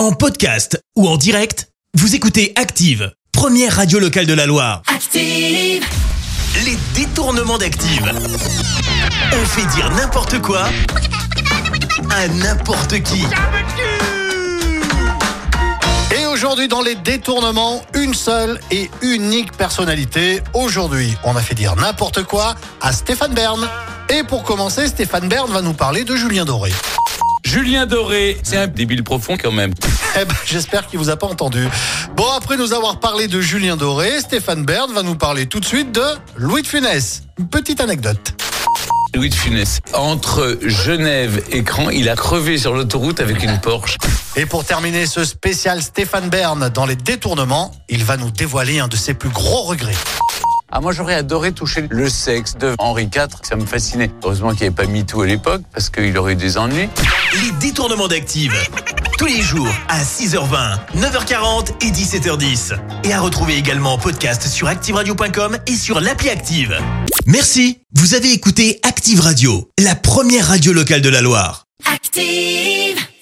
En podcast ou en direct, vous écoutez Active, première radio locale de la Loire. Active. Les détournements d'Active. On fait dire n'importe quoi à n'importe qui. Et aujourd'hui, dans les détournements, une seule et unique personnalité. Aujourd'hui, on a fait dire n'importe quoi à Stéphane Bern. Et pour commencer, Stéphane Bern va nous parler de Julien Doré. Julien Doré, c'est un débile profond quand même. Eh ben, j'espère qu'il vous a pas entendu. Bon, après nous avoir parlé de Julien Doré, Stéphane Bern va nous parler tout de suite de Louis de Funès. Une petite anecdote. Louis de Funès. Entre Genève et Cran, il a crevé sur l'autoroute avec une Porsche. Et pour terminer ce spécial Stéphane Bern dans les détournements, il va nous dévoiler un de ses plus gros regrets. Ah, moi, j'aurais adoré toucher le sexe de Henri IV. Ça me fascinait. Heureusement qu'il n'y avait pas MeToo à l'époque, parce qu'il aurait eu des ennuis. Les détournements d'Active. Tous les jours à 6h20, 9h40 et 17h10. Et à retrouver également en podcast sur ActiveRadio.com et sur l'appli Active. Merci. Vous avez écouté Active Radio, la première radio locale de la Loire. Active.